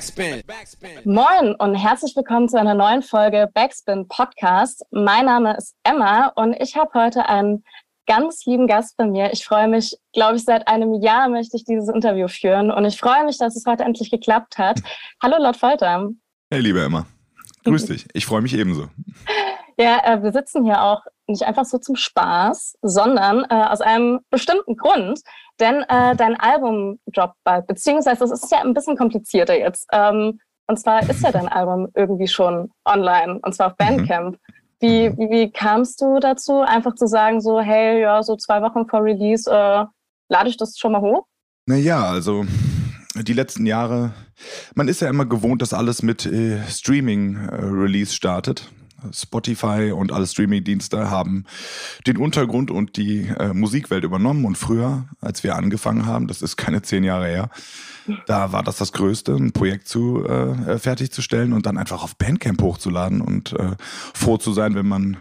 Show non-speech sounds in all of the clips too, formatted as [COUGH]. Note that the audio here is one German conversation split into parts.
Backspin. Moin und herzlich willkommen zu einer neuen Folge Backspin Podcast. Mein Name ist Emma und ich habe heute einen ganz lieben Gast bei mir. Ich freue mich, glaube ich, seit einem Jahr möchte ich dieses Interview führen und ich freue mich, dass es heute endlich geklappt hat. [LAUGHS] Hallo Lord Folter. Hey, liebe Emma. Grüß dich. Ich freue mich ebenso. Ja, äh, wir sitzen hier auch nicht einfach so zum Spaß, sondern äh, aus einem bestimmten Grund. Denn äh, dein Album droppt bald, beziehungsweise das ist ja ein bisschen komplizierter jetzt. Ähm, und zwar ist ja dein Album irgendwie schon online, und zwar auf mhm. Bandcamp. Wie, wie, wie kamst du dazu, einfach zu sagen, so, hey, ja, so zwei Wochen vor Release, äh, lade ich das schon mal hoch? Naja, also die letzten Jahre, man ist ja immer gewohnt, dass alles mit äh, Streaming-Release äh, startet. Spotify und alle Streaming-Dienste haben den Untergrund und die äh, Musikwelt übernommen. Und früher, als wir angefangen haben, das ist keine zehn Jahre her, da war das das Größte, ein Projekt zu äh, fertigzustellen und dann einfach auf Bandcamp hochzuladen und äh, froh zu sein, wenn man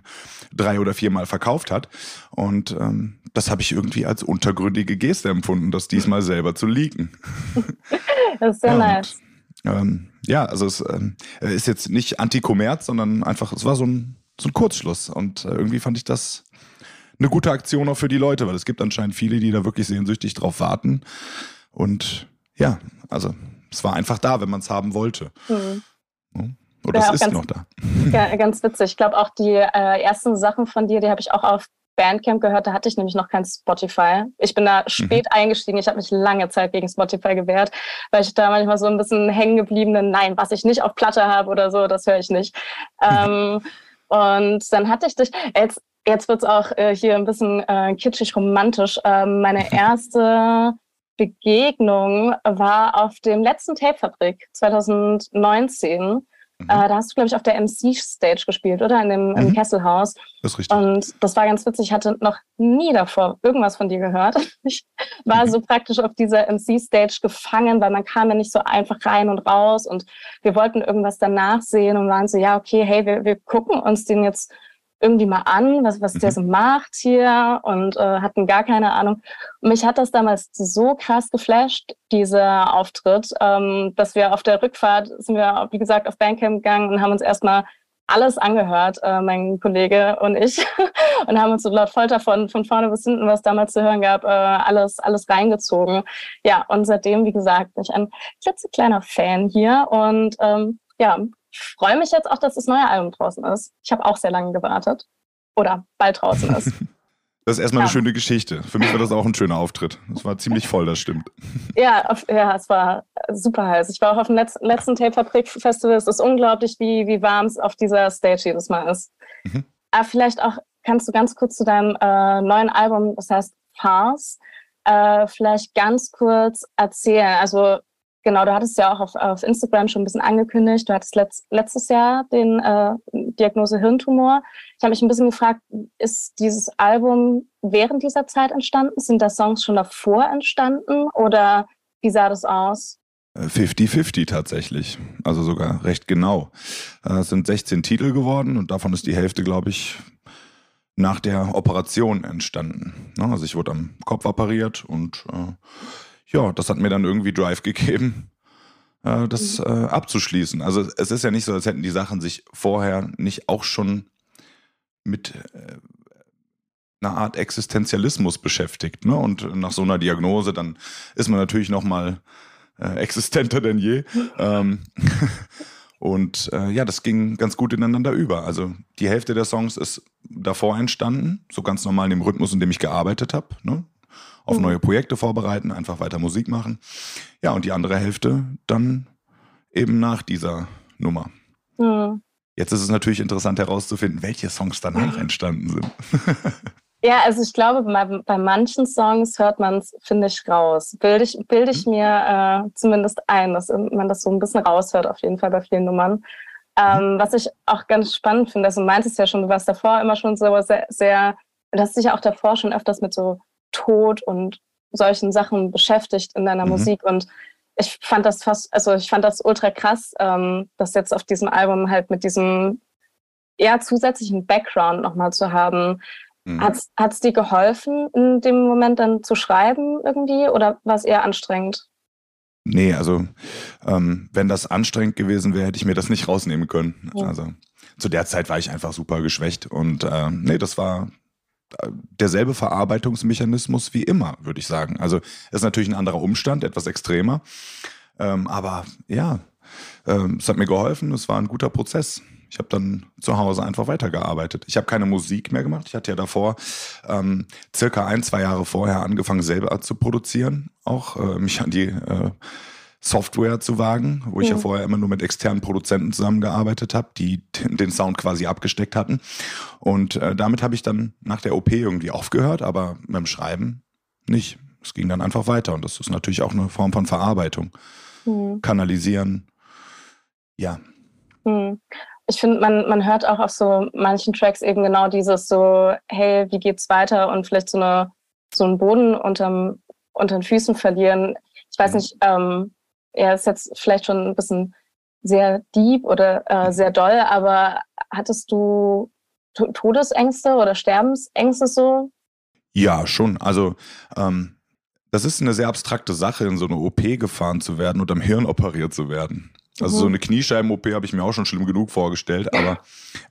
drei oder viermal verkauft hat. Und ähm, das habe ich irgendwie als untergründige Geste empfunden, das diesmal selber zu leaken. [LAUGHS] Das ist sehr ja, nice. Ähm, ja, also es ähm, ist jetzt nicht Anti-Kommerz, sondern einfach, es war so ein, so ein Kurzschluss. Und äh, irgendwie fand ich das eine gute Aktion auch für die Leute, weil es gibt anscheinend viele, die da wirklich sehnsüchtig drauf warten. Und ja, also es war einfach da, wenn man es haben wollte. Mhm. Oder ja, es ist ganz, noch da. [LAUGHS] Ja, ganz witzig. Ich glaube auch die äh, ersten Sachen von dir, die habe ich auch auf Bandcamp gehört, da hatte ich nämlich noch kein Spotify. Ich bin da mhm. spät mhm. eingestiegen. Ich habe mich lange Zeit gegen Spotify gewehrt, weil ich da manchmal so ein bisschen hängen gebliebene, nein, was ich nicht auf Platte habe oder so, das höre ich nicht. [LAUGHS] ähm, und dann hatte ich dich, jetzt, jetzt wird es auch äh, hier ein bisschen äh, kitschig romantisch. Ähm, meine [LAUGHS] erste Begegnung war auf dem letzten Tape-Fabrik 2019. Mhm. Äh, da hast du, glaube ich, auf der MC-Stage gespielt, oder? In dem, mhm. Im Kesselhaus. Das ist richtig. Und das war ganz witzig. Ich hatte noch nie davor irgendwas von dir gehört. [LAUGHS] Ich war mhm. so praktisch auf dieser MC-Stage gefangen, weil man kam ja nicht so einfach rein und raus. Und wir wollten irgendwas danach sehen und waren so, ja, okay, hey, wir, wir gucken uns den jetzt irgendwie mal an, was, was der mhm. so macht hier und äh, hatten gar keine Ahnung. Und mich hat das damals so krass geflasht, dieser Auftritt, ähm, dass wir auf der Rückfahrt sind wir, wie gesagt, auf Bandcamp gegangen und haben uns erstmal alles angehört, äh, mein Kollege und ich, [LAUGHS] und haben uns so laut Folter von, von vorne bis hinten, was damals zu hören gab, äh, alles, alles reingezogen. Ja, und seitdem, wie gesagt, bin ich ein klitzekleiner Fan hier und ähm, ja, ich freue mich jetzt auch, dass das neue Album draußen ist. Ich habe auch sehr lange gewartet. Oder bald draußen ist. [LAUGHS] Das ist erstmal ja. eine schöne Geschichte. Für mich war das auch ein schöner Auftritt. Es war ziemlich voll, das stimmt. [LAUGHS] Ja, auf, ja es war super heiß. Ich war auch auf dem letzten, letzten Tape-Fabrik-Festival. Es ist unglaublich, wie, wie warm es auf dieser Stage jedes Mal ist. Mhm. Aber vielleicht auch kannst du ganz kurz zu deinem äh, neuen Album, das heißt Farce, äh, vielleicht ganz kurz erzählen. Also Genau, du hattest ja auch auf, auf Instagram schon ein bisschen angekündigt. Du hattest letzt, letztes Jahr den äh, Diagnose Hirntumor. Ich habe mich ein bisschen gefragt, ist dieses Album während dieser Zeit entstanden? Sind da Songs schon davor entstanden oder wie sah das aus? 50-50 äh, tatsächlich, also sogar recht genau. Äh, es sind 16 Titel geworden und davon ist die Hälfte, glaube ich, nach der Operation entstanden. Ne, also ich wurde am Kopf operiert und äh, ja, das hat mir dann irgendwie Drive gegeben, äh, das mhm. äh, abzuschließen. Also es ist ja nicht so, als hätten die Sachen sich vorher nicht auch schon mit äh, einer Art Existenzialismus beschäftigt. Ne? Und nach so einer Diagnose, dann ist man natürlich noch mal äh, existenter denn je. [LAUGHS] ähm, [LAUGHS] und äh, ja, das ging ganz gut ineinander über. Also die Hälfte der Songs ist davor entstanden, so ganz normal in dem Rhythmus, in dem ich gearbeitet habe. Ne? Auf mhm. neue Projekte vorbereiten, einfach weiter Musik machen. Ja, und die andere Hälfte dann eben nach dieser Nummer. Mhm. Jetzt ist es natürlich interessant herauszufinden, welche Songs danach entstanden sind. [LAUGHS] Ja, also ich glaube, bei, bei manchen Songs hört man es, finde ich, raus. Bilde ich, bilde ich mhm. mir äh, zumindest ein, dass man das so ein bisschen raushört, auf jeden Fall bei vielen Nummern. Ähm, mhm. Was ich auch ganz spannend finde, also du meintest ja schon, du warst davor immer schon so sehr, sehr du hast dich ja auch davor schon öfters mit so Tod und solchen Sachen beschäftigt in deiner mhm. Musik. Und ich fand das fast, also ich fand das ultra krass, ähm, das jetzt auf diesem Album halt mit diesem eher zusätzlichen Background nochmal zu haben. Mhm. Hat es dir geholfen, in dem Moment dann zu schreiben irgendwie oder war es eher anstrengend? Nee, also ähm, wenn das anstrengend gewesen wäre, hätte ich mir das nicht rausnehmen können. Ja. Also zu der Zeit war ich einfach super geschwächt und äh, nee, das war derselbe Verarbeitungsmechanismus wie immer, würde ich sagen. Also ist natürlich ein anderer Umstand, etwas extremer, ähm, aber ja, ähm, es hat mir geholfen, es war ein guter Prozess. Ich habe dann zu Hause einfach weitergearbeitet. Ich habe keine Musik mehr gemacht. Ich hatte ja davor ähm, circa ein, zwei Jahre vorher angefangen, selber zu produzieren, auch äh, mich an die äh, Software zu wagen, wo ich ja. ja vorher immer nur mit externen Produzenten zusammengearbeitet habe, die den Sound quasi abgesteckt hatten. Und äh, damit habe ich dann nach der OP irgendwie aufgehört, aber mit dem Schreiben nicht. Es ging dann einfach weiter und das ist natürlich auch eine Form von Verarbeitung. Mhm. Kanalisieren. Ja. Mhm ich finde, man, man hört auch auf so manchen Tracks eben genau dieses so, hey, wie geht's weiter und vielleicht so eine so einen Boden unterm, unter den Füßen verlieren. Ich weiß mhm. nicht, ähm, er ist jetzt vielleicht schon ein bisschen sehr deep oder äh, mhm. sehr doll, aber hattest du Todesängste oder Sterbensängste so? Ja, schon. Also ähm, das ist eine sehr abstrakte Sache, in so eine OP gefahren zu werden und am Hirn operiert zu werden. Also mhm. so eine Kniescheiben-OP habe ich mir auch schon schlimm genug vorgestellt, [LAUGHS] aber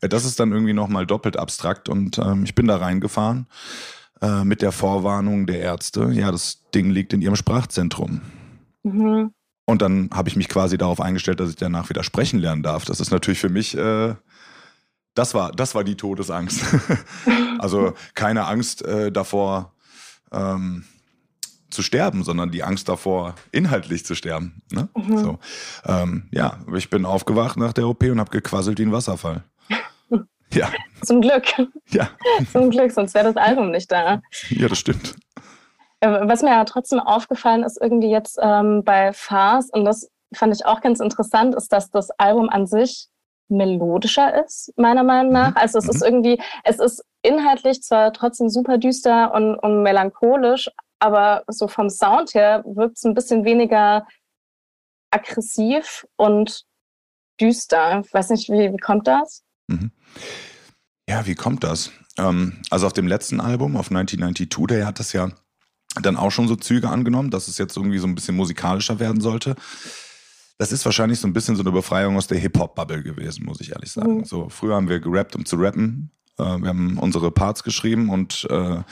äh, das ist dann irgendwie nochmal doppelt abstrakt und ähm, ich bin da reingefahren äh, mit der Vorwarnung der Ärzte, ja, das Ding liegt in ihrem Sprachzentrum. Mhm. Und dann habe ich mich quasi darauf eingestellt, dass ich danach wieder sprechen lernen darf. Das ist natürlich für mich, äh, das war, das war die Todesangst. [LAUGHS] also keine Angst äh, davor, ähm, zu sterben, sondern die Angst davor, inhaltlich zu sterben. Ne? Mhm. So. Ähm, ja, ich bin aufgewacht nach der OP und habe gequasselt wie ein Wasserfall. [LAUGHS] ja. Zum Glück. Ja. [LAUGHS] Zum Glück, sonst wäre das Album nicht da. Ja, das stimmt. Äh, was mir ja trotzdem aufgefallen ist, irgendwie jetzt ähm, bei Fars, und das fand ich auch ganz interessant, ist, dass das Album an sich melodischer ist, meiner Meinung nach. Mhm. Also es mhm. ist irgendwie, es ist inhaltlich zwar trotzdem super düster und, und melancholisch, aber so vom Sound her wirkt es ein bisschen weniger aggressiv und düster. Ich weiß nicht, wie, wie kommt das? Mhm. Ja, wie kommt das? Ähm, also auf dem letzten Album, auf 1992, der hat das ja dann auch schon so Züge angenommen, dass es jetzt irgendwie so ein bisschen musikalischer werden sollte. Das ist wahrscheinlich so ein bisschen so eine Befreiung aus der Hip-Hop-Bubble gewesen, muss ich ehrlich sagen. Mhm. So, früher haben wir gerappt, um zu rappen. Äh, wir haben unsere Parts geschrieben und äh,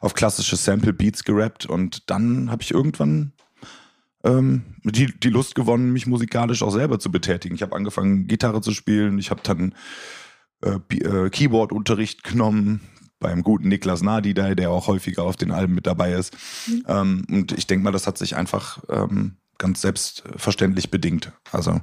auf klassische Sample Beats gerappt und dann habe ich irgendwann ähm, die, die Lust gewonnen, mich musikalisch auch selber zu betätigen. Ich habe angefangen, Gitarre zu spielen, ich habe dann äh, äh, Keyboard-Unterricht genommen beim guten Niklas Nadi, der auch häufiger auf den Alben mit dabei ist. Mhm. Ähm, und ich denke mal, das hat sich einfach ähm, ganz selbstverständlich bedingt. Also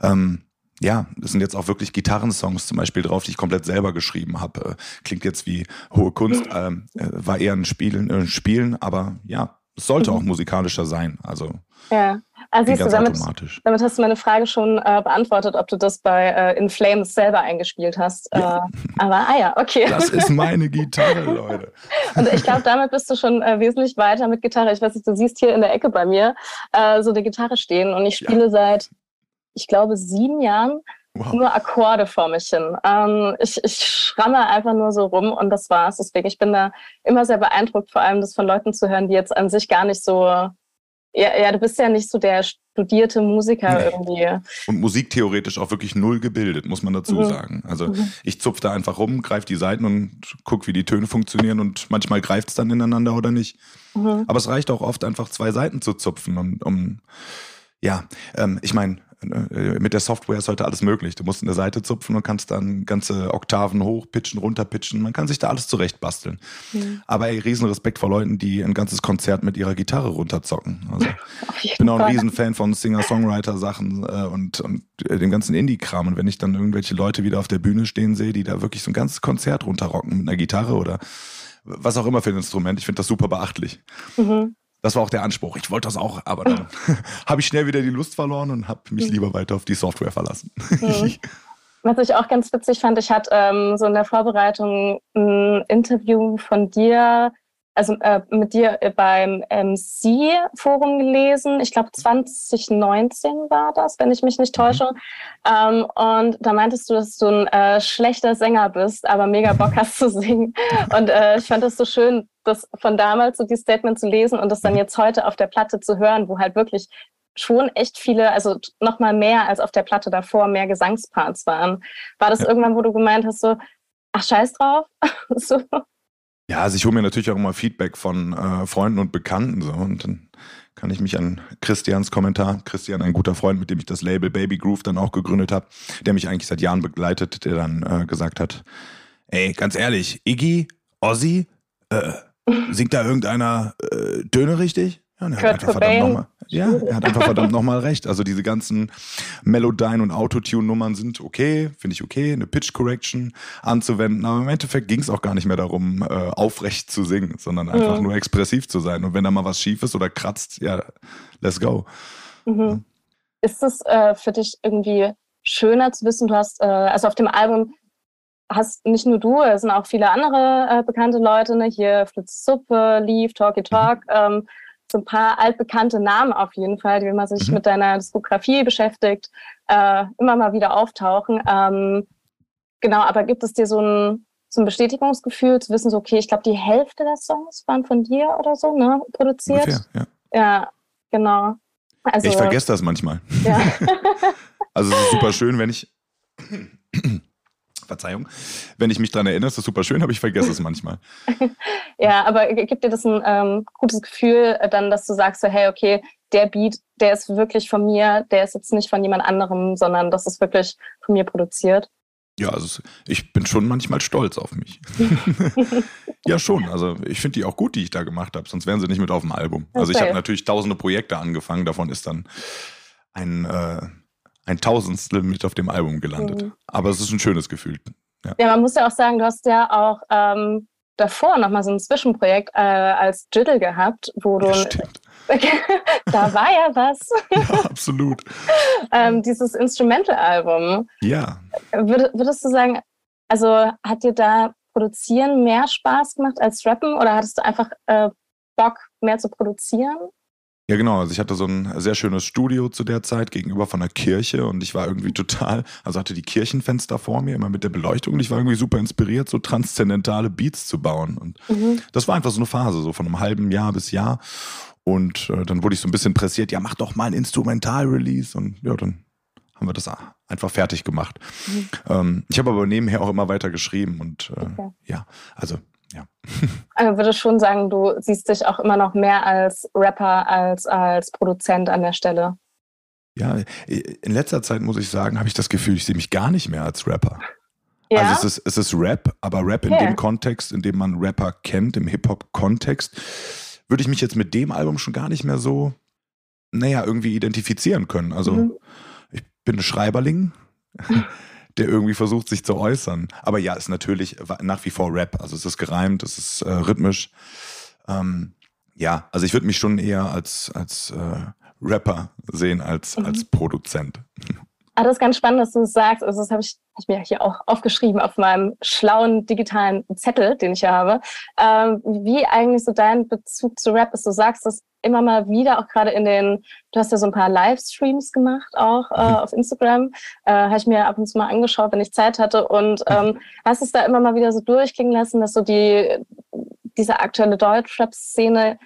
ähm, ja, es sind jetzt auch wirklich Gitarrensongs zum Beispiel drauf, die ich komplett selber geschrieben habe. Äh, klingt jetzt wie hohe Kunst, ähm, äh, war eher ein Spielen, äh, Spielen, aber ja, sollte mhm. auch musikalischer sein. Also ja. Also siehst du, damit, damit hast du meine Frage schon äh, beantwortet, ob du das bei äh, In Flames selber eingespielt hast. Ja. Äh, aber ah ja, okay. Das ist meine Gitarre, [LAUGHS] Leute. Und ich glaube, damit bist du schon äh, wesentlich weiter mit Gitarre. Ich weiß nicht, du siehst hier in der Ecke bei mir äh, so eine Gitarre stehen und ich spiele ja. seit ich glaube, sieben Jahren wow. nur Akkorde vor mich hin. Ähm, ich, ich schramme einfach nur so rum und das war's. Deswegen, ich bin da immer sehr beeindruckt, vor allem das von Leuten zu hören, die jetzt an sich gar nicht so ja, ja, du bist ja nicht so der studierte Musiker nee. irgendwie. Und musiktheoretisch auch wirklich null gebildet, muss man dazu mhm. sagen. Also mhm. ich zupfe da einfach rum, greife die Seiten und gucke, wie die Töne funktionieren und manchmal greift es dann ineinander oder nicht. Mhm. Aber es reicht auch oft einfach zwei Seiten zu zupfen, um, um ja, ähm, ich meine, mit der Software ist heute alles möglich. Du musst eine Seite zupfen und kannst dann ganze Oktaven hochpitchen, runterpitchen. Man kann sich da alles zurecht basteln. Mhm. Aber ey, riesen Respekt vor Leuten, die ein ganzes Konzert mit ihrer Gitarre runterzocken. Also, [LAUGHS] ich bin auch ein Riesenfan von Singer-Songwriter-Sachen äh, und, und äh, dem ganzen Indie-Kram. Und wenn ich dann irgendwelche Leute wieder auf der Bühne stehen sehe, die da wirklich so ein ganzes Konzert runterrocken mit einer Gitarre oder was auch immer für ein Instrument, ich finde das super beachtlich. Mhm. Das war auch der Anspruch. Ich wollte das auch, aber dann [LAUGHS] habe ich schnell wieder die Lust verloren und habe mich mhm. lieber weiter auf die Software verlassen. Mhm. [LAUGHS] Was ich auch ganz witzig fand, ich hatte ähm, so in der Vorbereitung ein Interview von dir also äh, mit dir äh, beim MC-Forum gelesen. Ich glaube 2019 war das, wenn ich mich nicht mhm. täusche. Ähm, und da meintest du, dass du ein äh, schlechter Sänger bist, aber mega Bock hast zu singen. Und äh, ich fand das so schön, das von damals so die Statement zu lesen und das dann jetzt heute auf der Platte zu hören, wo halt wirklich schon echt viele, also nochmal mehr als auf der Platte davor, mehr Gesangsparts waren. War das ja. irgendwann, wo du gemeint hast, so, ach scheiß drauf? [LAUGHS] so. Ja, also ich hole mir natürlich auch immer Feedback von äh, Freunden und Bekannten so und dann kann ich mich an Christians Kommentar, Christian, ein guter Freund, mit dem ich das Label Baby Groove dann auch gegründet habe, der mich eigentlich seit Jahren begleitet, der dann äh, gesagt hat, ey, ganz ehrlich, Iggy, Ozzy, äh, singt da irgendeiner äh, Töne richtig? Ja, er hat einfach verdammt nochmal. Ja, er hat einfach verdammt nochmal recht. Also diese ganzen Melodyne und Autotune-Nummern sind okay, finde ich okay, eine Pitch Correction anzuwenden. Aber im Endeffekt ging es auch gar nicht mehr darum, äh, aufrecht zu singen, sondern einfach mhm. nur expressiv zu sein. Und wenn da mal was schief ist oder kratzt, ja, let's go. Mhm. Ist es äh, für dich irgendwie schöner zu wissen, du hast, äh, also auf dem Album hast nicht nur du, es sind auch viele andere äh, bekannte Leute, ne? hier Fritz Suppe, Leaf, Talky Talk, mhm. ähm, so ein paar altbekannte Namen auf jeden Fall, die, wenn man sich mhm. mit deiner Diskografie beschäftigt, äh, immer mal wieder auftauchen. Ähm, genau, aber gibt es dir so ein, so ein Bestätigungsgefühl, zu wissen, so, okay, ich glaube, die Hälfte der Songs waren von dir oder so, ne, produziert? Ungefähr, ja. ja, genau. Also, ich vergesse das manchmal. Ja. [LAUGHS] also es ist super schön, wenn ich [LAUGHS] Verzeihung. Wenn ich mich daran erinnere, ist das super schön, aber ich vergesse es manchmal. [LAUGHS] ja, aber gibt dir das ein ähm, gutes Gefühl, äh, dann, dass du sagst, so, hey, okay, der Beat, der ist wirklich von mir, der ist jetzt nicht von jemand anderem, sondern das ist wirklich von mir produziert? Ja, also ich bin schon manchmal stolz auf mich. [LAUGHS] ja, schon. Also ich finde die auch gut, die ich da gemacht habe, sonst wären sie nicht mit auf dem Album. Also ich habe natürlich tausende Projekte angefangen, davon ist dann ein äh, ein Tausendstel mit auf dem Album gelandet. Mhm. Aber es ist ein schönes Gefühl. Ja. ja, man muss ja auch sagen, du hast ja auch ähm, davor nochmal so ein Zwischenprojekt äh, als Jiddle gehabt, wo du. Ja, stimmt. [LAUGHS] da war ja was. [LAUGHS] ja, absolut. [LAUGHS] ähm, dieses Instrumental-Album. Ja. Würd, würdest du sagen, also hat dir da Produzieren mehr Spaß gemacht als Rappen oder hattest du einfach äh, Bock, mehr zu produzieren? Ja, genau. Also ich hatte so ein sehr schönes Studio zu der Zeit gegenüber von der Kirche und ich war irgendwie total, also hatte die Kirchenfenster vor mir, immer mit der Beleuchtung und ich war irgendwie super inspiriert, so transzendentale Beats zu bauen. Und mhm. das war einfach so eine Phase, so von einem halben Jahr bis Jahr. Und äh, dann wurde ich so ein bisschen pressiert, ja, mach doch mal ein Instrumental-Release. Und ja, dann haben wir das einfach fertig gemacht. Mhm. Ähm, ich habe aber nebenher auch immer weiter geschrieben und äh, okay. ja, also ja. Also würde schon sagen, du siehst dich auch immer noch mehr als Rapper als als Produzent an der Stelle. Ja, in letzter Zeit muss ich sagen, habe ich das Gefühl, ich sehe mich gar nicht mehr als Rapper. Ja? Also es ist, es ist Rap, aber Rap in dem Kontext, in dem man Rapper kennt, im Hip-Hop-Kontext, würde ich mich jetzt mit dem Album schon gar nicht mehr so, naja, irgendwie identifizieren können. Also mhm. ich bin ein Schreiberling. [LAUGHS] der irgendwie versucht, sich zu äußern. Aber ja, ist natürlich nach wie vor Rap. Also es ist gereimt, es ist äh, rhythmisch. Ähm, ja, also ich würde mich schon eher als, als äh, Rapper sehen als, mhm. als Produzent. [LAUGHS] Ah, das ist ganz spannend, dass du das sagst. Also das habe ich, ich mir hier auch aufgeschrieben auf meinem schlauen digitalen Zettel, den ich hier habe. Ähm, wie eigentlich so dein Bezug zu Rap ist. Du sagst das immer mal wieder, auch gerade in den, du hast ja so ein paar Livestreams gemacht, auch äh, mhm. auf Instagram. Äh, habe ich mir ab und zu mal angeschaut, wenn ich Zeit hatte. Und ähm, hast es da immer mal wieder so durchklingen lassen, dass so die diese aktuelle Deutschrap-Szene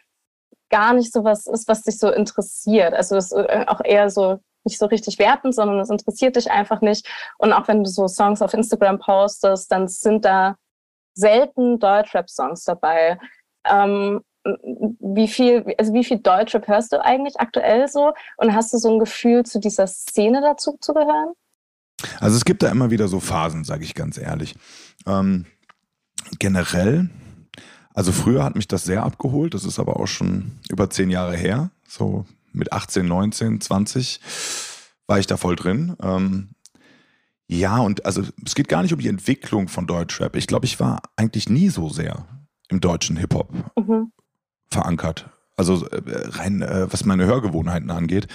gar nicht so was ist, was dich so interessiert. Also das ist auch eher so nicht so richtig wertend, sondern es interessiert dich einfach nicht. Und auch wenn du so Songs auf Instagram postest, dann sind da selten Deutschrap-Songs dabei. Ähm, wie viel, also wie viel Deutschrap hörst du eigentlich aktuell so? Und hast du so ein Gefühl, zu dieser Szene dazu zu gehören? Also es gibt da immer wieder so Phasen, sage ich ganz ehrlich. Ähm, generell, also früher hat mich das sehr abgeholt, das ist aber auch schon über zehn Jahre her. So mit 18, 19, 20 war ich da voll drin. Ähm, ja, und also es geht gar nicht um die Entwicklung von Deutschrap. Ich glaube, ich war eigentlich nie so sehr im deutschen Hip-Hop mhm. verankert. Also äh, rein, äh, was meine Hörgewohnheiten angeht.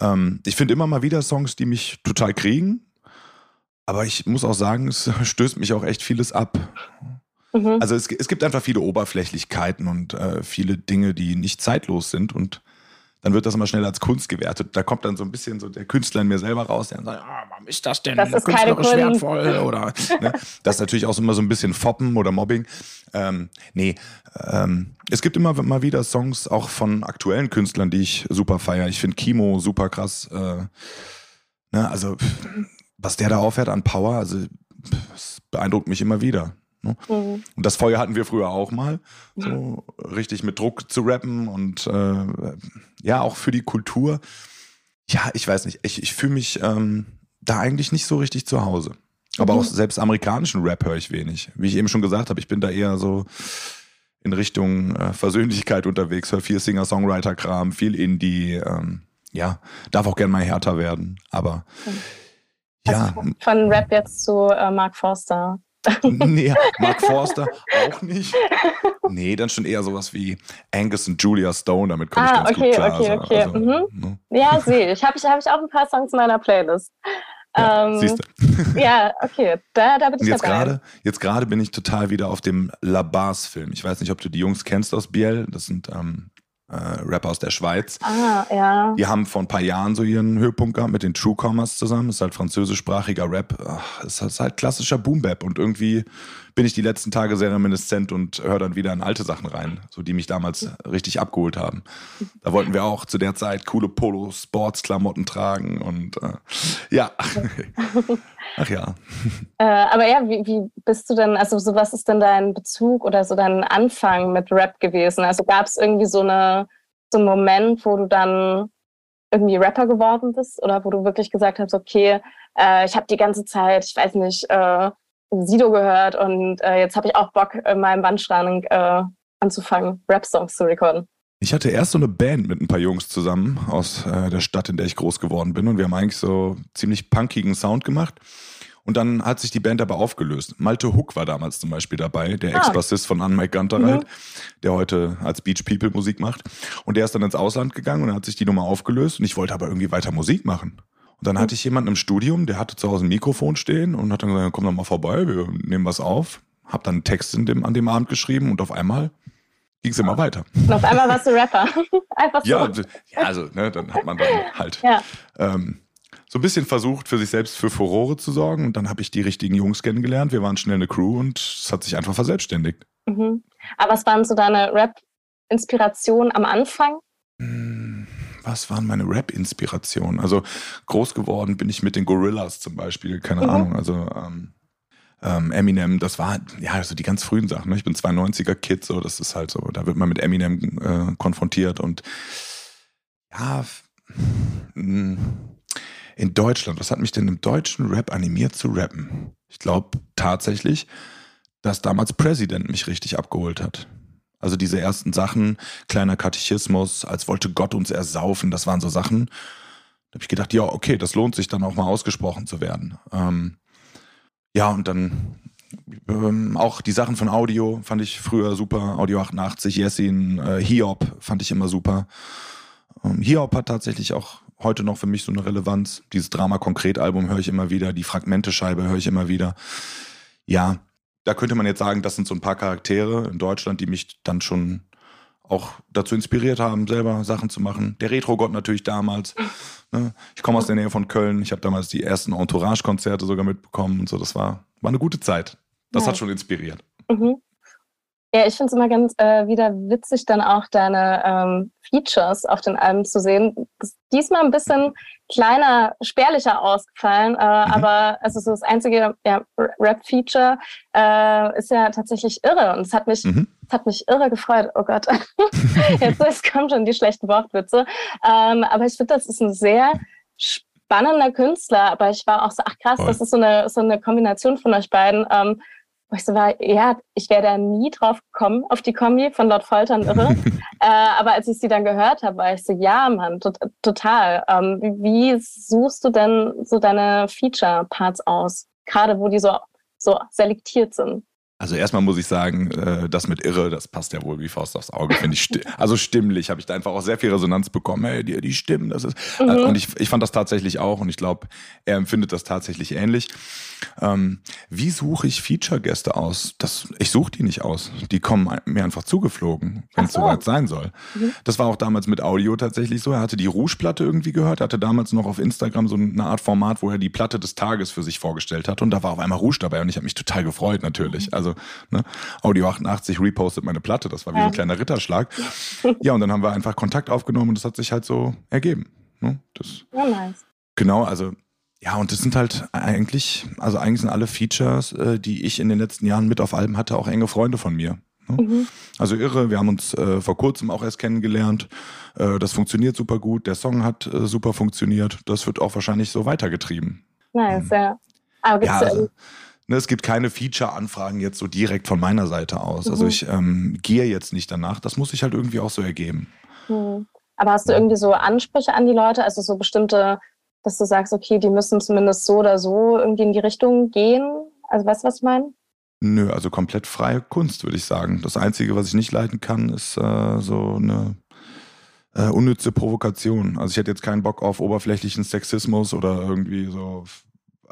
Ähm, ich finde immer mal wieder Songs, die mich total kriegen. Aber ich muss auch sagen, es [LAUGHS] stößt mich auch echt vieles ab. Mhm. Also es, es, gibt einfach viele Oberflächlichkeiten und äh, viele Dinge, die nicht zeitlos sind. Und dann wird das immer schnell als Kunst gewertet. Da kommt dann so ein bisschen so der Künstler in mir selber raus, der dann sagt, ah, warum ist das denn das ist künstlerisch wertvoll? [LAUGHS] Oder, ne? Das ist natürlich auch immer so ein bisschen Foppen oder Mobbing. Ähm, nee, ähm, es gibt immer mal wieder Songs auch von aktuellen Künstlern, die ich super feiere. Ich finde Kimo super krass. Äh, ne? Also, was der da aufhört an Power, also, das beeindruckt mich immer wieder. Ne? Mhm. Und das Feuer hatten wir früher auch mal, so richtig mit Druck zu rappen und äh, ja, auch für die Kultur. Ja, ich weiß nicht, ich, ich fühle mich ähm, da eigentlich nicht so richtig zu Hause. Aber mhm. auch selbst amerikanischen Rap höre ich wenig. Wie ich eben schon gesagt habe, ich bin da eher so in Richtung äh, Versöhnlichkeit unterwegs, höre viel Singer-Songwriter-Kram, viel Indie. Ähm, ja, darf auch gern mal härter werden, aber mhm. ja. Also von Rap jetzt zu äh, Mark Forster [LAUGHS] nee, Mark Forster auch nicht. Nee, dann schon eher sowas wie Angus und Julia Stone, damit komme ich ah, ganz okay, gut klar. Okay, also, okay, also, mhm. ne? Ja, sehe ich. Habe ich, hab ich auch ein paar Songs in meiner Playlist. Ja, ähm, Siehst du. ja, okay, da, da bin ich jetzt dabei. Grade, jetzt gerade bin ich total wieder auf dem La Bars-Film. Ich weiß nicht, ob du die Jungs kennst aus Biel. Das sind ähm, äh, Rapper aus der Schweiz. Ah, ja. Die haben vor ein paar Jahren so ihren Höhepunkt gehabt mit den True Commerce zusammen. Das ist halt französischsprachiger Rap. Ach, ist halt klassischer Boom Bap und irgendwie bin ich die letzten Tage sehr reminiscent und höre dann wieder in alte Sachen rein, so die mich damals richtig abgeholt haben. Da wollten wir auch zu der Zeit coole Polo Sports Klamotten tragen und äh, ja. [LAUGHS] Ach ja. [LAUGHS] Äh, aber ja, wie, wie bist du denn, also so was ist denn dein Bezug oder so dein Anfang mit Rap gewesen? Also gab es irgendwie so, eine, so einen Moment, wo du dann irgendwie Rapper geworden bist oder wo du wirklich gesagt hast, okay, äh, ich habe die ganze Zeit, ich weiß nicht, äh, Sido gehört und äh, jetzt habe ich auch Bock, in meinem Bandschrank äh, anzufangen, Rap-Songs zu recorden. Ich hatte erst so eine Band mit ein paar Jungs zusammen aus äh, der Stadt, in der ich groß geworden bin und wir haben eigentlich so ziemlich punkigen Sound gemacht. Und dann hat sich die Band aber aufgelöst. Malte Hook war damals zum Beispiel dabei, der ah. Ex-Bassist von Anne Mike Gunterreit, mhm. der heute als Beach People Musik macht. Und der ist dann ins Ausland gegangen und hat sich die Nummer aufgelöst und ich wollte aber irgendwie weiter Musik machen. Und dann hatte ich jemanden im Studium, der hatte zu Hause ein Mikrofon stehen und hat dann gesagt, komm doch mal vorbei, wir nehmen was auf. Hab dann einen Text dem, an dem Abend geschrieben und auf einmal ging es immer weiter. Und auf einmal warst du Rapper. [LAUGHS] Einfach so. Ja, ja also ne, dann hat man dann halt ja. ähm, so ein bisschen versucht, für sich selbst für Furore zu sorgen. Und dann habe ich die richtigen Jungs kennengelernt. Wir waren schnell eine Crew und es hat sich einfach verselbstständigt. Mhm. Aber was waren so deine Rap-Inspirationen am Anfang? Hm was waren meine Rap-Inspirationen? Also groß geworden bin ich mit den Gorillas zum Beispiel, keine mhm. Ahnung. Also ähm, ähm, Eminem, das war ja also die ganz frühen Sachen. Ne? Ich bin 92er Kid, so das ist halt so. Da wird man mit Eminem äh, konfrontiert und ja hm, in Deutschland, was hat mich denn im deutschen Rap animiert zu rappen? Ich glaube tatsächlich, dass damals President mich richtig abgeholt hat. Also diese ersten Sachen, kleiner Katechismus, als wollte Gott uns ersaufen, das waren so Sachen. Da habe ich gedacht, ja, okay, das lohnt sich dann auch mal ausgesprochen zu werden. Ähm, ja, und dann ähm, auch die Sachen von Audio fand ich früher super. Audio 88, Jessin, äh, Hiob fand ich immer super. Ähm, Hiob hat tatsächlich auch heute noch für mich so eine Relevanz. Dieses Drama-Konkret-Album höre ich immer wieder, die Fragmente-Scheibe höre ich immer wieder. Ja, da könnte man jetzt sagen, das sind so ein paar Charaktere in Deutschland, die mich dann schon auch dazu inspiriert haben, selber Sachen zu machen. Der Retro-Gott natürlich damals. Ne? Ich komme aus der Nähe von Köln. Ich habe damals die ersten Entourage-Konzerte sogar mitbekommen und so. Das war, war eine gute Zeit. Das ja. hat schon inspiriert. Mhm. Ja, ich finde es immer ganz äh, wieder witzig, dann auch deine ähm, Features auf den Alben zu sehen. Das ist diesmal ein bisschen kleiner, spärlicher ausgefallen, äh, mhm. aber also so das einzige ja, Rap-Feature äh, ist ja tatsächlich irre und es hat mich, mhm. es hat mich irre gefreut. Oh Gott, [LAUGHS] jetzt, jetzt kommen schon die schlechten Wortwitze. Ähm, aber ich finde, das ist ein sehr spannender Künstler, aber ich war auch so, ach krass, Voll. das ist so eine, so eine Kombination von euch beiden. Ähm, wo ich so war, ja, ich wäre da nie drauf gekommen, auf die Kombi von Lord Foltern irre. [LAUGHS] äh, aber als ich sie dann gehört habe, war ich so, ja, Mann, to total. Ähm, wie suchst du denn so deine Feature-Parts aus? Gerade wo die so, so selektiert sind. Also erstmal muss ich sagen, äh, das mit Irre, das passt ja wohl wie Faust aufs Auge, finde ich. Sti also stimmlich habe ich da einfach auch sehr viel Resonanz bekommen. Hey, die, die Stimmen, das ist. Mhm. Äh, und ich, ich fand das tatsächlich auch und ich glaube, er empfindet das tatsächlich ähnlich. Ähm, wie suche ich Feature-Gäste aus? Das, ich suche die nicht aus. Die kommen mir einfach zugeflogen, wenn es so. soweit sein soll. Mhm. Das war auch damals mit Audio tatsächlich so. Er hatte die Rouge-Platte irgendwie gehört, hatte damals noch auf Instagram so eine Art Format, wo er die Platte des Tages für sich vorgestellt hat. Und da war auf einmal Rouge dabei und ich habe mich total gefreut natürlich. Mhm. Also ne, Audio 88 repostet meine Platte. Das war wie ja. so ein kleiner Ritterschlag. ja, und dann haben wir einfach Kontakt aufgenommen und das hat sich halt so ergeben. Ne? Das, ja, nice. Genau, also ja, und das sind halt eigentlich, also eigentlich sind alle Features, äh, die ich in den letzten Jahren mit auf Alben hatte, auch enge Freunde von mir. Ne? Mhm. Also irre, wir haben uns äh, vor kurzem auch erst kennengelernt. Äh, das funktioniert super gut, der Song hat äh, super funktioniert. Das wird auch wahrscheinlich so weitergetrieben. Nice, mhm. ja. Aber ja, also, ne, es gibt keine Feature-Anfragen jetzt so direkt von meiner Seite aus. Also mhm. Also ich ähm, gehe jetzt nicht danach. Das muss sich halt irgendwie auch so ergeben. Mhm. Aber hast du irgendwie so Ansprüche an die Leute, also so bestimmte dass du sagst, okay, die müssen zumindest so oder so irgendwie in die Richtung gehen? Also weißt du, was ich meine? Nö, also komplett freie Kunst, würde ich sagen. Das Einzige, was ich nicht leiten kann, ist äh, so eine äh, unnütze Provokation. Also ich hätte jetzt keinen Bock auf oberflächlichen Sexismus oder irgendwie so,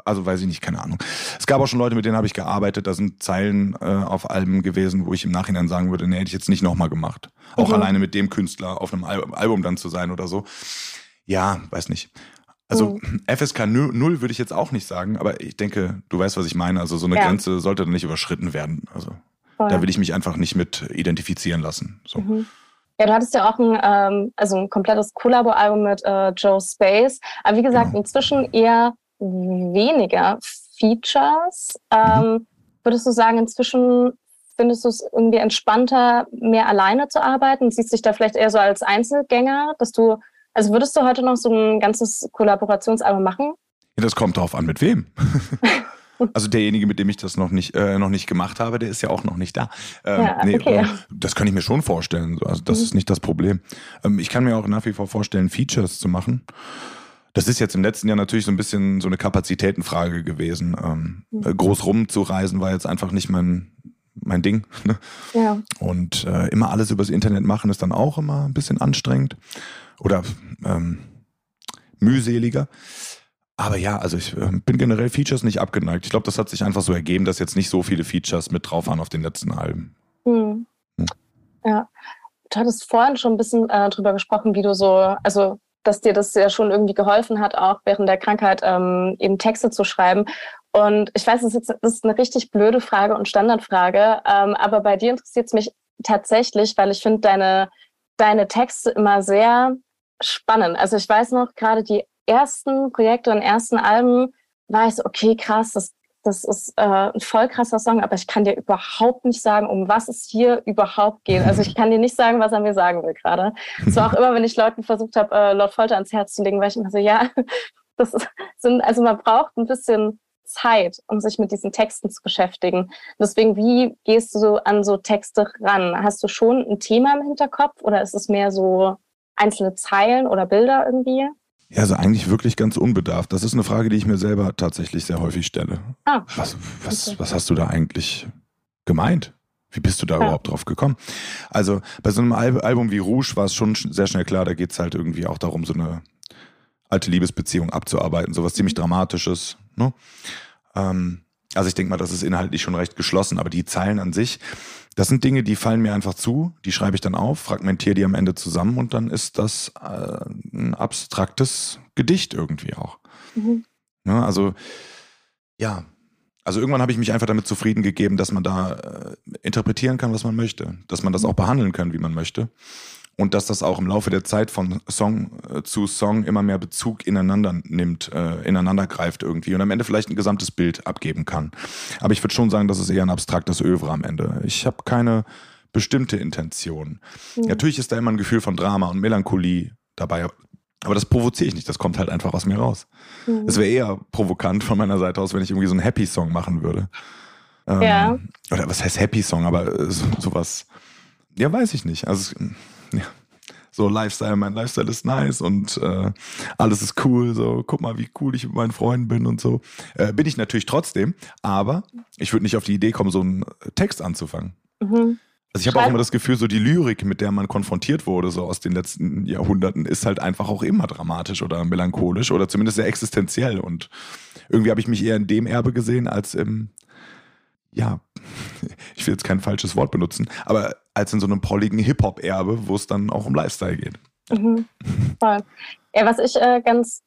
also weiß ich nicht, keine Ahnung. Es gab auch schon Leute, mit denen habe ich gearbeitet, da sind Zeilen äh, auf Alben gewesen, wo ich im Nachhinein sagen würde, nee, hätte ich jetzt nicht nochmal gemacht. Auch mhm. alleine mit dem Künstler auf einem Al Album dann zu sein oder so. Ja, weiß nicht. Also mhm. FSK 0 würde ich jetzt auch nicht sagen, aber ich denke, du weißt, was ich meine. Also so eine ja. Grenze sollte dann nicht überschritten werden. Also Voll. da will ich mich einfach nicht mit identifizieren lassen. So. Mhm. Ja, du hattest ja auch ein, ähm, also ein komplettes Collabo-Album mit äh, Joe Space. Aber wie gesagt, genau. inzwischen eher weniger Features. Ähm. Würdest du sagen, inzwischen findest du es irgendwie entspannter, mehr alleine zu arbeiten? Siehst du dich da vielleicht eher so als Einzelgänger, dass du also würdest du heute noch so ein ganzes Kollaborationsalbum machen? Ja, das kommt darauf an, mit wem. [LAUGHS] Also derjenige, mit dem ich das noch nicht, äh, noch nicht gemacht habe, der ist ja auch noch nicht da. Ähm, ja, nee, okay. äh, das kann ich mir schon vorstellen. Also das mhm. ist nicht das Problem. Ähm, ich kann mir auch nach wie vor vorstellen, Features zu machen. Das ist jetzt im letzten Jahr natürlich so ein bisschen so eine Kapazitätenfrage gewesen. Ähm, mhm. Groß rumzureisen war jetzt einfach nicht mein, mein Ding. Ne? Ja. Und äh, immer alles übers Internet machen ist dann auch immer ein bisschen anstrengend oder ähm, mühseliger. Aber ja, also ich äh, bin generell Features nicht abgeneigt. Ich glaube, das hat sich einfach so ergeben, dass jetzt nicht so viele Features mit drauf waren auf den letzten Alben. Hm. Hm. Ja, du hattest vorhin schon ein bisschen äh, drüber gesprochen, wie du so, also dass dir das ja schon irgendwie geholfen hat, auch während der Krankheit ähm, eben Texte zu schreiben. Und ich weiß, das ist, jetzt, das ist eine richtig blöde Frage und Standardfrage, ähm, aber bei dir interessiert es mich tatsächlich, weil ich finde deine, deine Texte immer sehr spannend. Also ich weiß noch, gerade die ersten Projekte und ersten Alben war ich so, okay, krass, das, das ist äh, ein voll krasser Song, aber ich kann dir überhaupt nicht sagen, um was es hier überhaupt geht. Also ich kann dir nicht sagen, was er mir sagen will gerade. Es war auch [LAUGHS] immer, wenn ich Leuten versucht habe, äh, Lord Folter ans Herz zu legen, weil ich immer so, ja, [LAUGHS] das ist, sind, also man braucht ein bisschen Zeit, um sich mit diesen Texten zu beschäftigen. Deswegen, wie gehst du so an so Texte ran? Hast du schon ein Thema im Hinterkopf oder ist es mehr so einzelne Zeilen oder Bilder irgendwie? Ja, also eigentlich wirklich ganz unbedarft. Das ist eine Frage, die ich mir selber tatsächlich sehr häufig stelle. Ah, was, was, okay. was hast du da eigentlich gemeint? Wie bist du da ja. überhaupt drauf gekommen? Also bei so einem Album wie Rouge war es schon sehr schnell klar, da geht es halt irgendwie auch darum, so eine alte Liebesbeziehung abzuarbeiten, sowas ziemlich Dramatisches. Ne? Ähm, also ich denke mal, das ist inhaltlich schon recht geschlossen, aber die Zeilen an sich, das sind Dinge, die fallen mir einfach zu, die schreibe ich dann auf, fragmentiere die am Ende zusammen und dann ist das äh, ein abstraktes Gedicht irgendwie auch. Mhm. Ja, ne, also ja, also irgendwann habe ich mich einfach damit zufrieden gegeben, dass man da äh, interpretieren kann, was man möchte, dass man das auch behandeln kann, wie man möchte und dass das auch im Laufe der Zeit von Song äh, zu Song immer mehr Bezug ineinander nimmt, äh, ineinander greift irgendwie und am Ende vielleicht ein gesamtes Bild abgeben kann. Aber ich würde schon sagen, das ist eher ein abstraktes Övre am Ende. Ich habe keine bestimmte Intention. Mhm. Natürlich ist da immer ein Gefühl von Drama und Melancholie dabei, aber das provoziere ich nicht, das kommt halt einfach aus mir raus. Mhm. Es wäre eher provokant von meiner Seite aus, wenn ich irgendwie so einen Happy Song machen würde. Ähm, ja. Oder was heißt Happy Song, aber äh, so, sowas, ja, weiß ich nicht. Also [LAUGHS] ja, so Lifestyle, mein Lifestyle ist nice und äh, alles ist cool, so guck mal, wie cool ich mit meinen Freunden bin und so. Äh, bin ich natürlich trotzdem, aber ich würde nicht auf die Idee kommen, so einen Text anzufangen. Mhm. Also ich habe auch immer das Gefühl, so die Lyrik, mit der man konfrontiert wurde, so aus den letzten Jahrhunderten, ist halt einfach auch immer dramatisch oder melancholisch oder zumindest sehr existenziell. Und irgendwie habe ich mich eher in dem Erbe gesehen als im, ja, [LAUGHS] ich will jetzt kein falsches Wort benutzen, aber als in so einem prolligen Hip-Hop-Erbe, wo es dann auch um Lifestyle geht. Mhm. Voll. Ja, was ich äh, ganz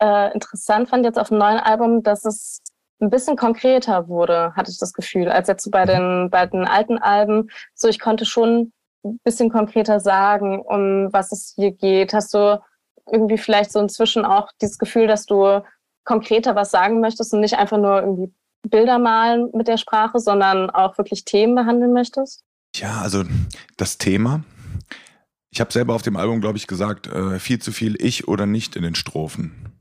äh, interessant fand jetzt auf dem neuen Album, dass es ein bisschen konkreter wurde, hatte ich das Gefühl, als jetzt so bei den, bei den alten Alben. So, ich konnte schon ein bisschen konkreter sagen, um was es hier geht. Hast du irgendwie vielleicht so inzwischen auch dieses Gefühl, dass du konkreter was sagen möchtest und nicht einfach nur irgendwie Bilder malen mit der Sprache, sondern auch wirklich Themen behandeln möchtest? Ja, also das Thema. Ich habe selber auf dem Album, glaube ich, gesagt, äh, viel zu viel ich oder nicht in den Strophen.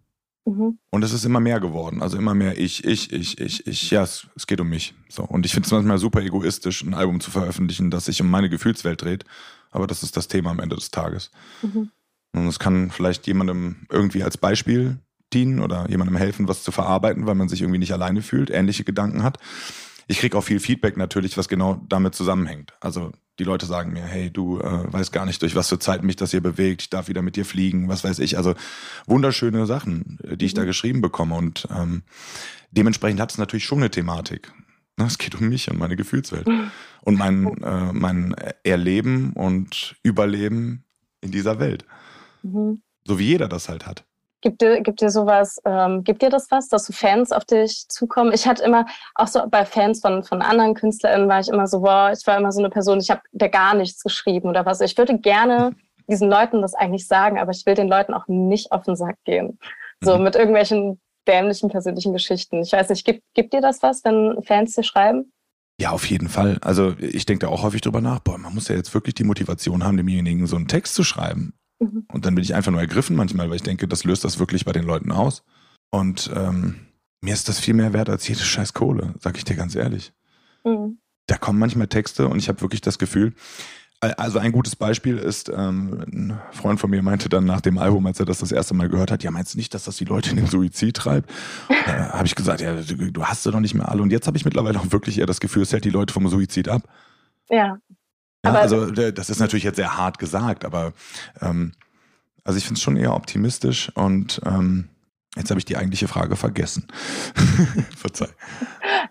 Mhm. Und es ist immer mehr geworden. Also immer mehr ich, ich, ich, ich, ich. Ja, es, es geht um mich. So. Und ich finde es manchmal super egoistisch, ein Album zu veröffentlichen, das sich um meine Gefühlswelt dreht. Aber das ist das Thema am Ende des Tages. Mhm. Und es kann vielleicht jemandem irgendwie als Beispiel dienen oder jemandem helfen, was zu verarbeiten, weil man sich irgendwie nicht alleine fühlt, ähnliche Gedanken hat. Ich kriege auch viel Feedback natürlich, was genau damit zusammenhängt. Also die Leute sagen mir, hey, du äh, weißt gar nicht, durch was für Zeiten mich das hier bewegt, ich darf wieder mit dir fliegen, was weiß ich. Also wunderschöne Sachen, äh, die ich da mhm. geschrieben bekomme. Und ähm, dementsprechend hat es natürlich schon eine Thematik. Ne, es geht um mich und meine Gefühlswelt. [LAUGHS] Und mein, äh, mein Erleben und Überleben in dieser Welt. Mhm. So wie jeder das halt hat. Gibt dir, gibt dir sowas, ähm, gibt dir das was, dass so Fans auf dich zukommen? Ich hatte immer, auch so bei Fans von, von anderen KünstlerInnen war ich immer so, wow, ich war immer so eine Person, ich habe der gar nichts geschrieben oder was. Ich würde gerne diesen Leuten das eigentlich sagen, aber ich will den Leuten auch nicht auf den Sack gehen. So mhm. mit irgendwelchen dämlichen persönlichen Geschichten. Ich weiß nicht, gibt, gibt dir das was, wenn Fans dir schreiben? Ja, auf jeden Fall. Also ich denke da auch häufig drüber nach, boah, man muss ja jetzt wirklich die Motivation haben, demjenigen so einen Text zu schreiben. Mhm. Und dann bin ich einfach nur ergriffen manchmal, weil ich denke, das löst das wirklich bei den Leuten aus. Und ähm, mir ist das viel mehr wert als jede scheiß Kohle, sag ich dir ganz ehrlich. Mhm. Da kommen manchmal Texte und ich habe wirklich das Gefühl, also ein gutes Beispiel ist, ähm, ein Freund von mir meinte dann nach dem Album, als er das das erste Mal gehört hat, ja, meinst du nicht, dass das die Leute in den Suizid treibt? [LAUGHS] äh, habe ich gesagt, ja, du, du hast sie doch nicht mehr alle. Und jetzt habe ich mittlerweile auch wirklich eher das Gefühl, es hält die Leute vom Suizid ab. Ja. Ja, also das ist natürlich jetzt sehr hart gesagt, aber ähm, also ich finde es schon eher optimistisch und ähm, jetzt habe ich die eigentliche Frage vergessen. [LAUGHS] Verzeih.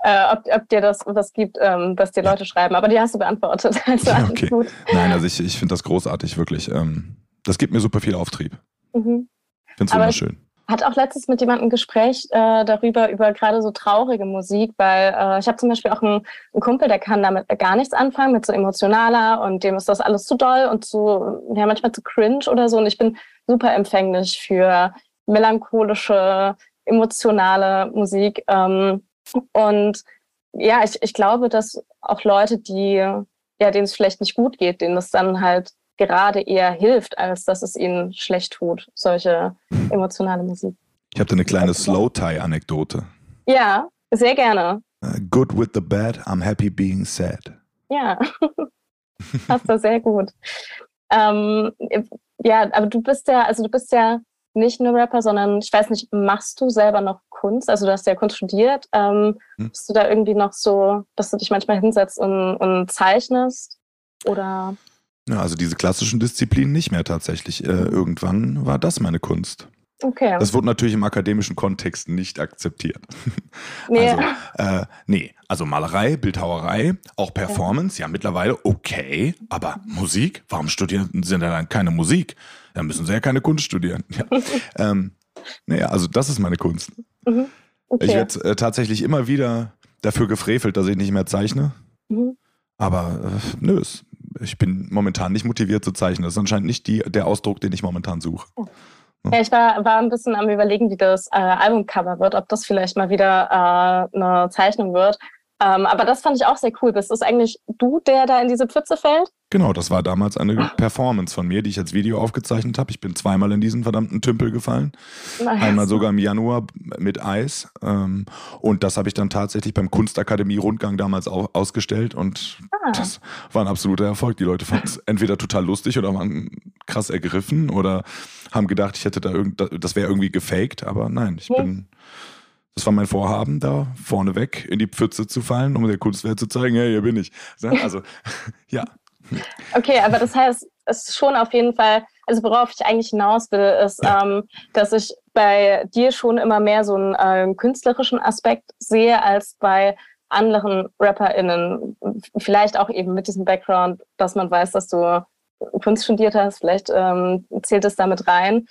Äh, ob, ob, dir das was gibt, ähm, was dir Leute schreiben, aber die hast du beantwortet. [LAUGHS] Also okay. Gut. Nein, also ich, ich finde das großartig, wirklich. Ähm, das gibt mir super viel Auftrieb. Mhm. Ich finde es wunderschön hatte auch letztens mit jemandem ein Gespräch äh, darüber, über gerade so traurige Musik, weil äh, ich habe zum Beispiel auch einen, einen, Kumpel, der kann damit gar nichts anfangen, mit so emotionaler und dem ist das alles zu doll und zu, ja, manchmal zu cringe oder so. Und ich bin super empfänglich für melancholische, emotionale Musik. Ähm, und ja, ich, ich glaube, dass auch Leute, die, ja, denen es vielleicht nicht gut geht, denen es dann halt gerade eher hilft, als dass es ihnen schlecht tut, solche emotionale Musik. Ich habe da eine kleine Slow-Tie-Anekdote. Ja, sehr gerne. Uh, good with the bad, I'm happy being sad. Ja, [LAUGHS] passt da sehr gut. Ähm, ja, aber du bist ja, also du bist ja nicht nur Rapper, sondern ich weiß nicht, machst du selber noch Kunst? Also du hast ja Kunst studiert. Ähm, hm. Bist du da irgendwie noch so, dass du dich manchmal hinsetzt und, und zeichnest? Oder? Ja, also diese klassischen Disziplinen nicht mehr tatsächlich. Äh, irgendwann war das meine Kunst. Okay. Das wurde natürlich im akademischen Kontext nicht akzeptiert. Nee. Also, äh, nee, also Malerei, Bildhauerei, auch Performance, ja, ja mittlerweile okay, aber Musik? Warum studieren sie denn dann keine Musik? Dann müssen sie ja keine Kunst studieren. Ja. [LAUGHS] ähm, naja, also das ist meine Kunst. Mhm. Okay. Ich werde äh, tatsächlich immer wieder dafür gefrevelt, dass ich nicht mehr zeichne. Mhm. Aber äh, nö, es ich bin momentan nicht motiviert zu zeichnen. Das ist anscheinend nicht die, der Ausdruck, den ich momentan suche. Ja, ich war, war ein bisschen am überlegen, wie das äh, Albumcover wird, ob das vielleicht mal wieder äh, eine Zeichnung wird. Ähm, aber das fand ich auch sehr cool. Bist du eigentlich du, der da in diese Pfütze fällt? Genau, das war damals eine Performance von mir, die ich als Video aufgezeichnet habe. Ich bin zweimal in diesen verdammten Tümpel gefallen. Nice. Einmal sogar im Januar mit Eis. Ähm, und das habe ich dann tatsächlich beim Kunstakademie-Rundgang damals auch ausgestellt. Und ah. das war ein absoluter Erfolg. Die Leute fanden es [LAUGHS] entweder total lustig oder waren krass ergriffen oder haben gedacht, ich hätte da irgend, das wäre irgendwie gefaked. Aber nein, ich bin das war mein Vorhaben, da vorneweg in die Pfütze zu fallen, um der Kunstwelt zu zeigen, hey, hier bin ich. Also, [LAUGHS] ja. Okay, aber das heißt, es ist schon auf jeden Fall, also worauf ich eigentlich hinaus will, ist, ja. ähm, dass ich bei dir schon immer mehr so einen äh, künstlerischen Aspekt sehe als bei anderen RapperInnen. Vielleicht auch eben mit diesem Background, dass man weiß, dass du Kunst studiert hast, vielleicht ähm, zählt es damit rein.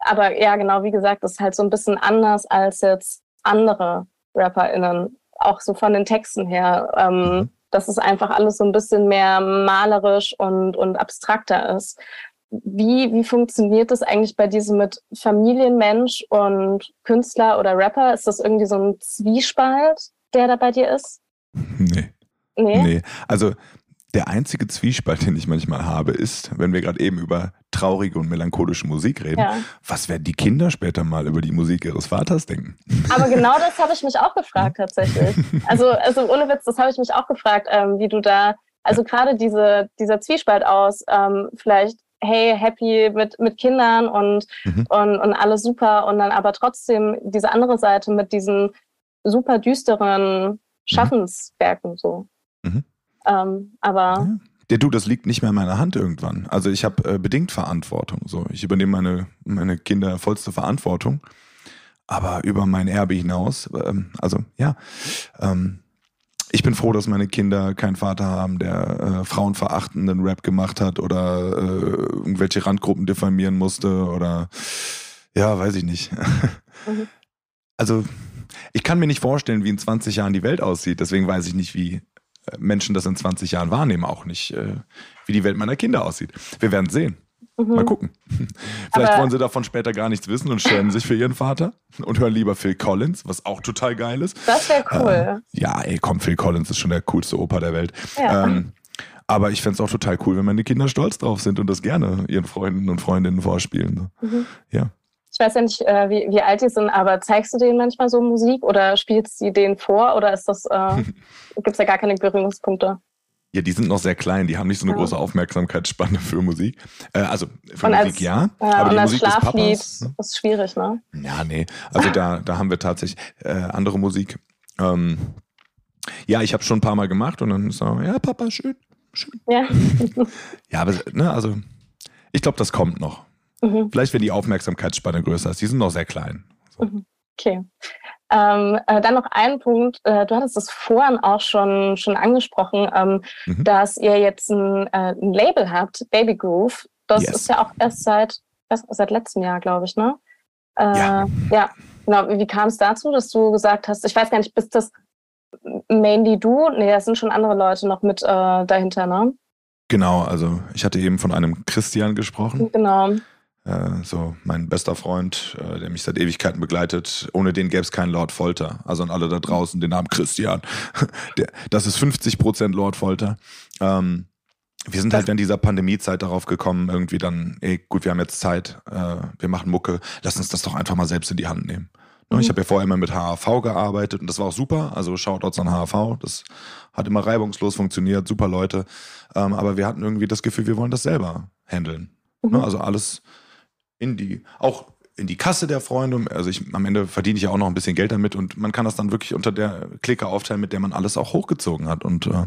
Aber ja, genau wie gesagt, das ist halt so ein bisschen anders als jetzt andere RapperInnen, auch so von den Texten her. Ähm, mhm. Dass es einfach alles so ein bisschen mehr malerisch und, und abstrakter ist. Wie, wie funktioniert das eigentlich bei diesem mit Familienmensch und Künstler oder Rapper? Ist das irgendwie so ein Zwiespalt, der da bei dir ist? [LAUGHS] Nee. Nee? Nee. Also der einzige Zwiespalt, den ich manchmal habe, ist, wenn wir gerade eben über traurige und melancholische Musik reden, ja. was werden die Kinder später mal über die Musik ihres Vaters denken? Aber [LAUGHS] genau das habe ich mich auch gefragt tatsächlich. Also, also ohne Witz, das habe ich mich auch gefragt, ähm, wie du da, also gerade diese, dieser Zwiespalt aus, ähm, vielleicht hey, happy mit, mit Kindern und, mhm. und, und alles super und dann aber trotzdem diese andere Seite mit diesen super düsteren mhm. Schaffenswerken so. Ähm, aber. Ja. Der du, das liegt nicht mehr in meiner Hand irgendwann. Also ich habe äh, bedingt Verantwortung. So, ich übernehme meine, meine Kinder vollste Verantwortung. Aber über mein Erbe hinaus, ähm, also ja, ähm, ich bin froh, dass meine Kinder keinen Vater haben, der äh, frauenverachtenden Rap gemacht hat oder äh, irgendwelche Randgruppen diffamieren musste oder ja, weiß ich nicht. Mhm. [LAUGHS] Also ich kann mir nicht vorstellen, wie in 20 Jahren die Welt aussieht. Deswegen weiß ich nicht, wie Menschen das in 20 Jahren wahrnehmen, auch nicht, äh, wie die Welt meiner Kinder aussieht. Wir werden sehen. Mhm. Mal gucken. [LAUGHS] Vielleicht Aber wollen sie davon später gar nichts wissen und schämen sich für ihren Vater und hören lieber Phil Collins, was auch total geil ist. Das wäre cool. Äh, ja, ey, komm, Phil Collins ist schon der coolste Opa der Welt. Ja. Ähm, aber ich fände es auch total cool, wenn meine Kinder stolz drauf sind und das gerne ihren Freunden und Freundinnen vorspielen. Mhm. Ja ich weiß ja nicht, äh, wie, wie alt die sind, aber zeigst du denen manchmal so Musik oder spielst du denen vor oder ist das, äh, [LAUGHS] gibt es da gar keine Berührungspunkte? Ja, die sind noch sehr klein, die haben nicht so eine ja. große Aufmerksamkeitsspanne für Musik. Äh, also für und Musik als, ja, ja, aber die Musik des Papas hm? ist schwierig, ne? Ja, nee. Also da, da haben wir tatsächlich äh, andere Musik. Ähm, ja, ich habe schon ein paar Mal gemacht und dann so, ja, Papa, schön, schön. Ja. [LAUGHS] ja, aber ne, also ich glaube, das kommt noch. Mhm. Vielleicht, wenn die Aufmerksamkeitsspanne größer ist. Die sind noch sehr klein. So. Mhm. Okay. Ähm, äh, dann noch ein Punkt, äh, du hattest das vorhin auch schon, schon angesprochen, ähm, mhm. dass ihr jetzt ein, äh, ein, Label habt, Baby Groove. Das yes. ist ja auch erst seit, erst seit letztem Jahr, glaube ich, ne? Äh, ja. ja, genau. Wie, wie kam es dazu, dass du gesagt hast, ich weiß gar nicht, bist das mainly du? Nee, da sind schon andere Leute noch mit äh, dahinter, ne? Genau, also ich hatte eben von einem Christian gesprochen. Genau. Äh, so mein bester Freund, äh, der mich seit Ewigkeiten begleitet. Ohne den gäbe es keinen Lord Folter. Also an alle da draußen, den Namen Christian. [LAUGHS] der, das ist 50 Prozent Lord Folter. Ähm, wir sind halt während dieser Pandemiezeit darauf gekommen, irgendwie dann, ey, gut, wir haben jetzt Zeit, äh, wir machen Mucke, lass uns das doch einfach mal selbst in die Hand nehmen. Ne, mhm. Ich habe ja vorher immer mit HAV gearbeitet und das war auch super. Also Shoutouts an HAV. Das hat immer reibungslos funktioniert, super Leute. Ähm, aber wir hatten irgendwie das Gefühl, wir wollen das selber handeln. Ne, mhm. Also alles in die, auch in die Kasse der Freunde. Also ich, am Ende verdiene ich ja auch noch ein bisschen Geld damit und man kann das dann wirklich unter der Clique aufteilen, mit der man alles auch hochgezogen hat. Und äh,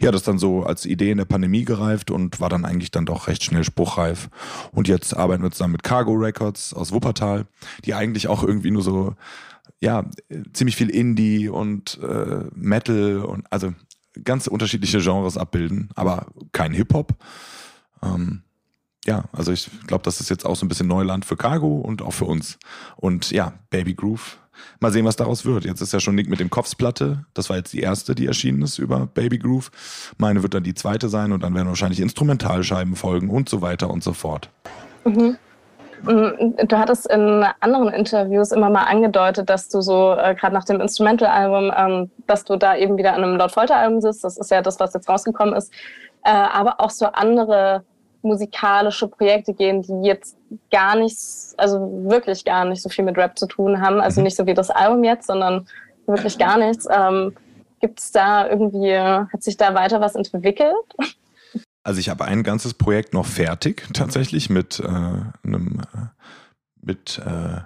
ja, das dann so als Idee in der Pandemie gereift und war dann eigentlich dann doch recht schnell spruchreif. Und jetzt arbeiten wir zusammen mit Cargo Records aus Wuppertal, die eigentlich auch irgendwie nur so, ja, ziemlich viel Indie und äh, Metal und also ganz unterschiedliche Genres abbilden, aber kein Hip-Hop. Ähm, ja, also ich glaube, das ist jetzt auch so ein bisschen Neuland für Cargo und auch für uns. Und ja, Baby Groove. Mal sehen, was daraus wird. Jetzt ist ja schon Nick mit dem Kopfsplatte. Das war jetzt die erste, die erschienen ist über Baby Groove. Meine wird dann die zweite sein und dann werden wahrscheinlich Instrumentalscheiben folgen und so weiter und so fort. Mhm. Mm, du hattest in anderen Interviews immer mal angedeutet, dass du so äh, gerade nach dem Instrumental-Album, ähm, dass du da eben wieder an einem Lord Folter-Album sitzt. Das ist ja das, was jetzt rausgekommen ist. Äh, aber auch so andere musikalische Projekte gehen, die jetzt gar nichts, also wirklich gar nicht so viel mit Rap zu tun haben. Also mhm. nicht so wie das Album jetzt, sondern wirklich gar nichts. Ähm, Gibt es da irgendwie, hat sich da weiter was entwickelt? Also ich habe ein ganzes Projekt noch fertig, tatsächlich, mit äh, einem äh, mit äh,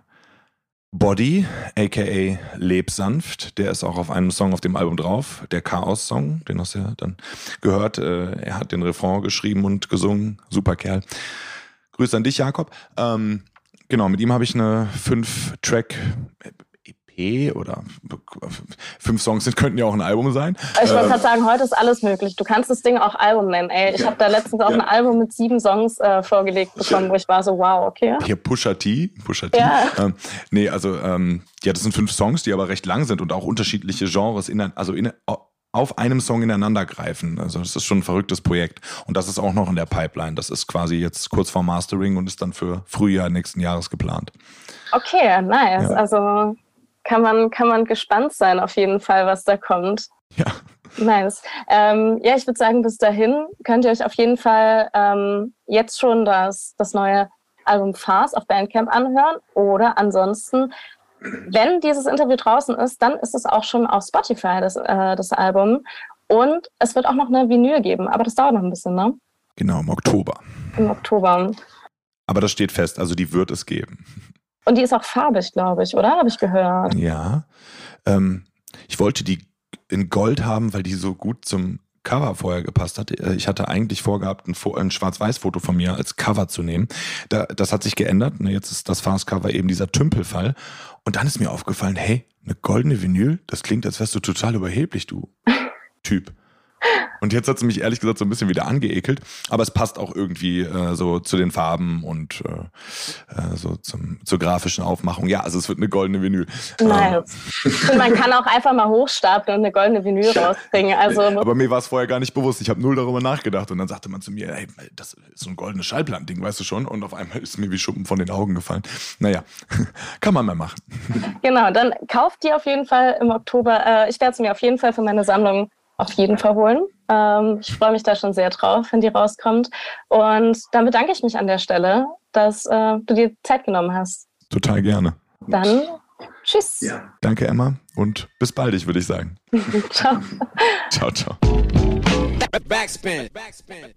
Body, aka Leb sanft, der ist auch auf einem Song auf dem Album drauf, der Chaos-Song, den hast du ja dann gehört. Äh, er hat den Refrain geschrieben und gesungen, super Kerl. Grüße an dich, Jakob. Ähm, genau, mit ihm habe ich eine fünf-Track oder fünf Songs sind, könnten ja auch ein Album sein. Ich wollte ähm, gerade sagen, heute ist alles möglich. Du kannst das Ding auch Album nennen. Ey, ich ja. habe da letztens auch ja. ein Album mit sieben Songs äh, vorgelegt bekommen, wo ich war so, wow, okay. Hier Pusha T. Pusha T. Ja. Ähm, nee, also ähm, ja, das sind fünf Songs, die aber recht lang sind und auch unterschiedliche Genres in, also in, auf einem Song ineinander greifen. Also das ist schon ein verrücktes Projekt. Und das ist auch noch in der Pipeline. Das ist quasi jetzt kurz vor Mastering und ist dann für Frühjahr nächsten Jahres geplant. Okay, nice. Ja. Also kann man, kann man gespannt sein auf jeden Fall, was da kommt. Ja. Nice. Ähm, ja, ich würde sagen, bis dahin könnt ihr euch auf jeden Fall ähm, jetzt schon das, das neue Album Fast auf Bandcamp anhören oder ansonsten, wenn dieses Interview draußen ist, dann ist es auch schon auf Spotify, das, äh, das Album. Und es wird auch noch eine Vinyl geben, aber das dauert noch ein bisschen, ne? Genau, im Oktober. Im Oktober. Aber das steht fest, also die wird es geben. Und die ist auch farbig, glaube ich, oder? Habe ich gehört. Ja. Ähm, ich wollte die in Gold haben, weil die so gut zum Cover vorher gepasst hat. Äh, ich hatte eigentlich vorgehabt, ein, ein Schwarz-Weiß-Foto von mir als Cover zu nehmen. Da, das hat sich geändert. Ne, jetzt ist das Fast-Cover eben dieser Tümpelfall. Und dann ist mir aufgefallen, hey, eine goldene Vinyl, das klingt, als wärst du total überheblich, du [LAUGHS] Typ. Und jetzt hat sie mich ehrlich gesagt so ein bisschen wieder angeekelt, aber es passt auch irgendwie äh, so zu den Farben und äh, äh so zum, zur grafischen Aufmachung. Ja, also es wird eine goldene Vinyl. Nein. Ähm. Man kann auch einfach mal hochstapeln und eine goldene Vinyl rausbringen. Also aber mir war es vorher gar nicht bewusst. Ich habe null darüber nachgedacht und dann sagte man zu mir, hey, das ist so ein goldenes Schallplattending, weißt du schon? Und auf einmal ist mir wie Schuppen von den Augen gefallen. Naja, [LAUGHS] kann man mal machen. Genau, dann kauft die auf jeden Fall im Oktober. Äh, ich werde es mir auf jeden Fall für meine Sammlung auf jeden Fall holen. Ähm, ich freue mich da schon sehr drauf, wenn die rauskommt. Und dann bedanke ich mich an der Stelle, dass äh, du dir Zeit genommen hast. Total gerne. Dann tschüss. Ja. Danke, Emma. Und bis bald, ich würde ich sagen. [LAUGHS] ciao. [LAUGHS] ciao, ciao. Backspin. Backspin.